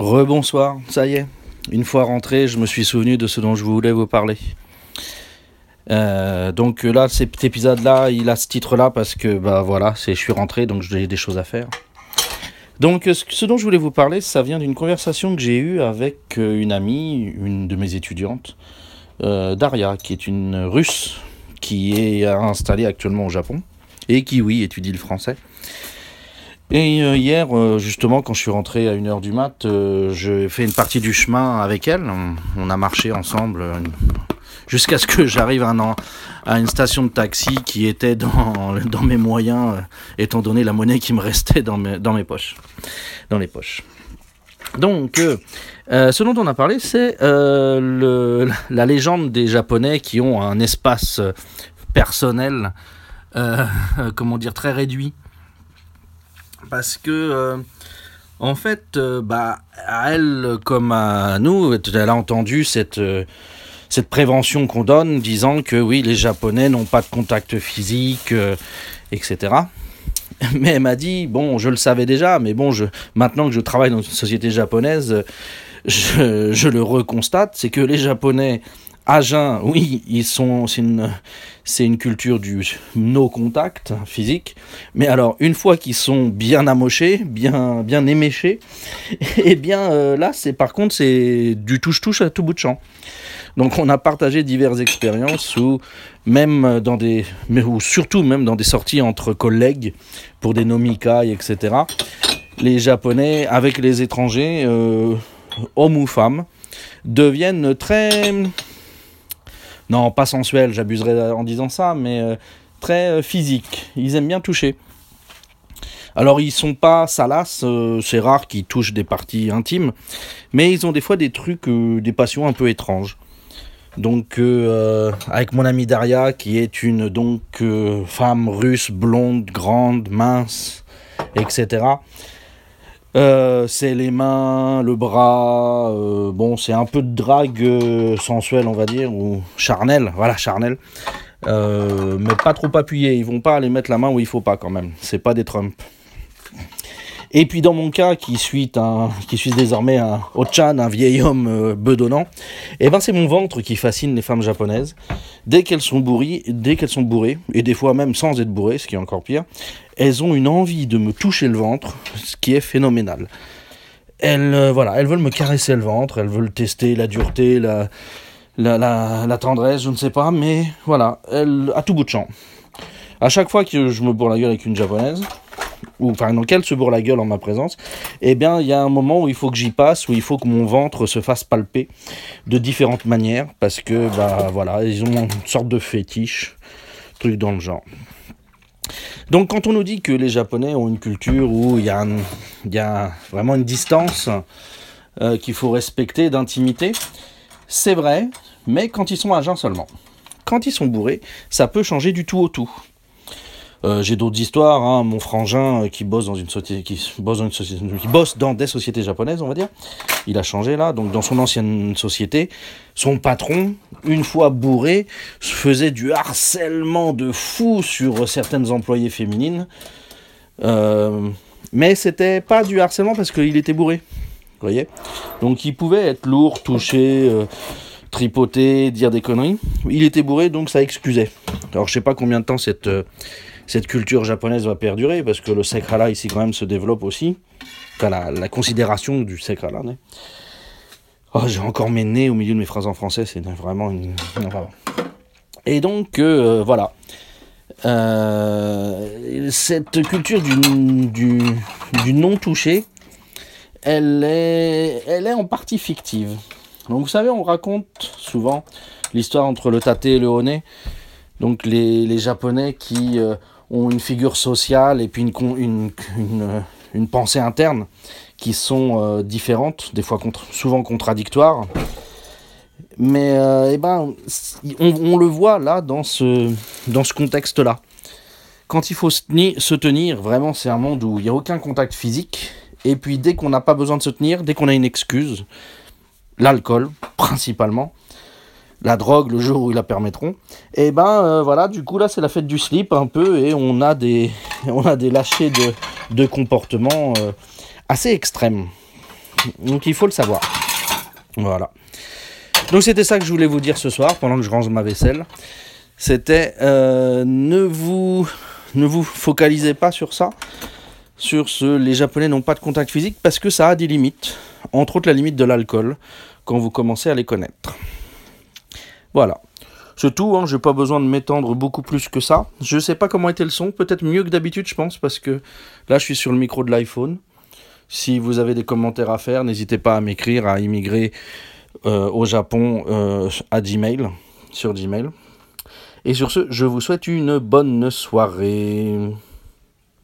Rebonsoir, ça y est. Une fois rentré, je me suis souvenu de ce dont je voulais vous parler. Euh, donc là, cet épisode-là, il a ce titre-là parce que bah voilà, c'est je suis rentré, donc j'ai des choses à faire. Donc ce dont je voulais vous parler, ça vient d'une conversation que j'ai eue avec euh, une amie, une de mes étudiantes, euh, Daria, qui est une Russe qui est installée actuellement au Japon et qui, oui, étudie le français. Et euh, hier, euh, justement, quand je suis rentré à 1h du mat, euh, j'ai fait une partie du chemin avec elle. On, a marché ensemble jusqu'à ce que j'arrive à, une station de taxi qui était dans, mes moyens, étant donné la monnaie qui me restait dans mes, dans mes poches. Dans les poches. Donc, ce dont on a parlé, c'est la légende des Japonais qui ont un espace personnel, comment dire, très réduit parce que euh, en fait, euh, bah, à elle comme à nous, elle a entendu cette, euh, cette prévention qu'on donne, disant que oui, les Japonais n'ont pas de contact physique, etc. Mais elle m'a dit, bon, je le savais déjà, mais bon, maintenant que je travaille dans une société japonaise, je le reconstate, c'est que les Japonais Agen, oui, ils sont, c'est une, c'est une culture du no contact physique. Mais alors, une fois qu'ils sont bien amochés, bien, bien éméchés, eh bien euh, là, c'est par contre, c'est du touche-touche à tout bout de champ. Donc, on a partagé diverses expériences où, même dans des, mais ou surtout même dans des sorties entre collègues pour des nomikai, etc. Les Japonais avec les étrangers, euh, hommes ou femmes, deviennent très non, pas sensuel, j'abuserais en disant ça, mais euh, très euh, physique. Ils aiment bien toucher. Alors ils sont pas salaces, euh, c'est rare qu'ils touchent des parties intimes, mais ils ont des fois des trucs, des passions un peu étranges. Donc avec mon amie Daria, qui est une donc femme russe, blonde, grande, mince, etc. Euh, c'est les mains, le bras, euh, bon, c'est un peu de drague euh, sensuelle, on va dire, ou charnel, voilà, charnel. mais pas trop appuyé, ils vont pas aller mettre la main où il faut pas quand même, c'est pas des Trump. Et puis dans mon cas, qui suis, un, qui suis désormais un Ochan, un vieil homme bedonnant, et eh ben c'est mon ventre qui fascine les femmes japonaises. Dès qu'elles sont bourrées, dès qu'elles sont bourrées, et des fois même sans être bourrées, ce qui est encore pire, elles ont une envie de me toucher le ventre, ce qui est phénoménal. Elles, euh, voilà, elles veulent me caresser le ventre, elles veulent tester la dureté, la, la, tendresse, je ne sais pas, mais voilà, elles, à tout bout de champ. À chaque fois que je me bourre la gueule avec une japonaise, ou enfin donc elle se bourre la gueule en ma présence, eh bien il y a un moment où il faut que j'y passe, où il faut que mon ventre se fasse palper de différentes manières, parce que bah voilà, ils ont une sorte de fétiche, truc dans le genre. Donc quand on nous dit que les Japonais ont une culture où il y, a, vraiment une distance euh, qu'il faut respecter d'intimité, c'est vrai, mais quand ils sont à jeun seulement. Quand ils sont bourrés, ça peut changer du tout au tout. Euh, j'ai d'autres histoires. Hein. Mon frangin euh, qui bosse dans une société, qui bosse dans une société, qui bosse dans des sociétés japonaises, on va dire. Il a changé là. Donc dans son ancienne société, son patron, une fois bourré, faisait du harcèlement de fou sur certaines employées féminines. Euh, mais c'était pas du harcèlement parce qu'il était bourré. Vous voyez Donc il pouvait être lourd, touché, tripoter, dire des conneries. Il était bourré, donc ça excusait. Alors je sais pas combien de temps cette cette culture japonaise va perdurer parce que le sekrala ici quand même se développe aussi. Enfin, la, considération du sekrala. Oh, j'ai encore mes nez au milieu de mes phrases en français, c'est vraiment une. Et donc, euh, voilà. Euh, cette culture du, du, non touché, elle est, en partie fictive. Donc, vous savez, on raconte souvent l'histoire entre le tate et le honey. Donc, les, les Japonais qui euh, ont une figure sociale et puis une, une, pensée interne qui sont euh, différentes, des fois souvent contradictoires. Mais euh, eh ben, on, on, le voit là dans ce, dans ce contexte-là. Quand il faut se tenir, se tenir vraiment c'est un monde où il n'y a aucun contact physique. Et puis dès qu'on n'a pas besoin de se tenir, dès qu'on a une excuse, l'alcool principalement, la drogue le jour où ils la permettront. Et ben euh, voilà, du coup là c'est la fête du slip un peu et on a des, on lâchers de, de comportements euh, assez extrêmes. Donc il faut le savoir. Voilà. Donc c'était ça que je voulais vous dire ce soir pendant que je range ma vaisselle. C'était euh, ne vous ne vous focalisez pas sur ça, sur ce les Japonais n'ont pas de contact physique parce que ça a des limites, entre autres la limite de l'alcool quand vous commencez à les connaître. Voilà. C'est tout, hein, j'ai pas besoin de m'étendre beaucoup plus que ça. Je sais pas comment était le son, peut-être mieux que d'habitude, je pense, parce que là je suis sur le micro de l'iPhone. Si vous avez des commentaires à faire, n'hésitez pas à m'écrire, à immigrer euh, au Japon euh, à Gmail, sur Gmail. Et sur ce, je vous souhaite une bonne soirée.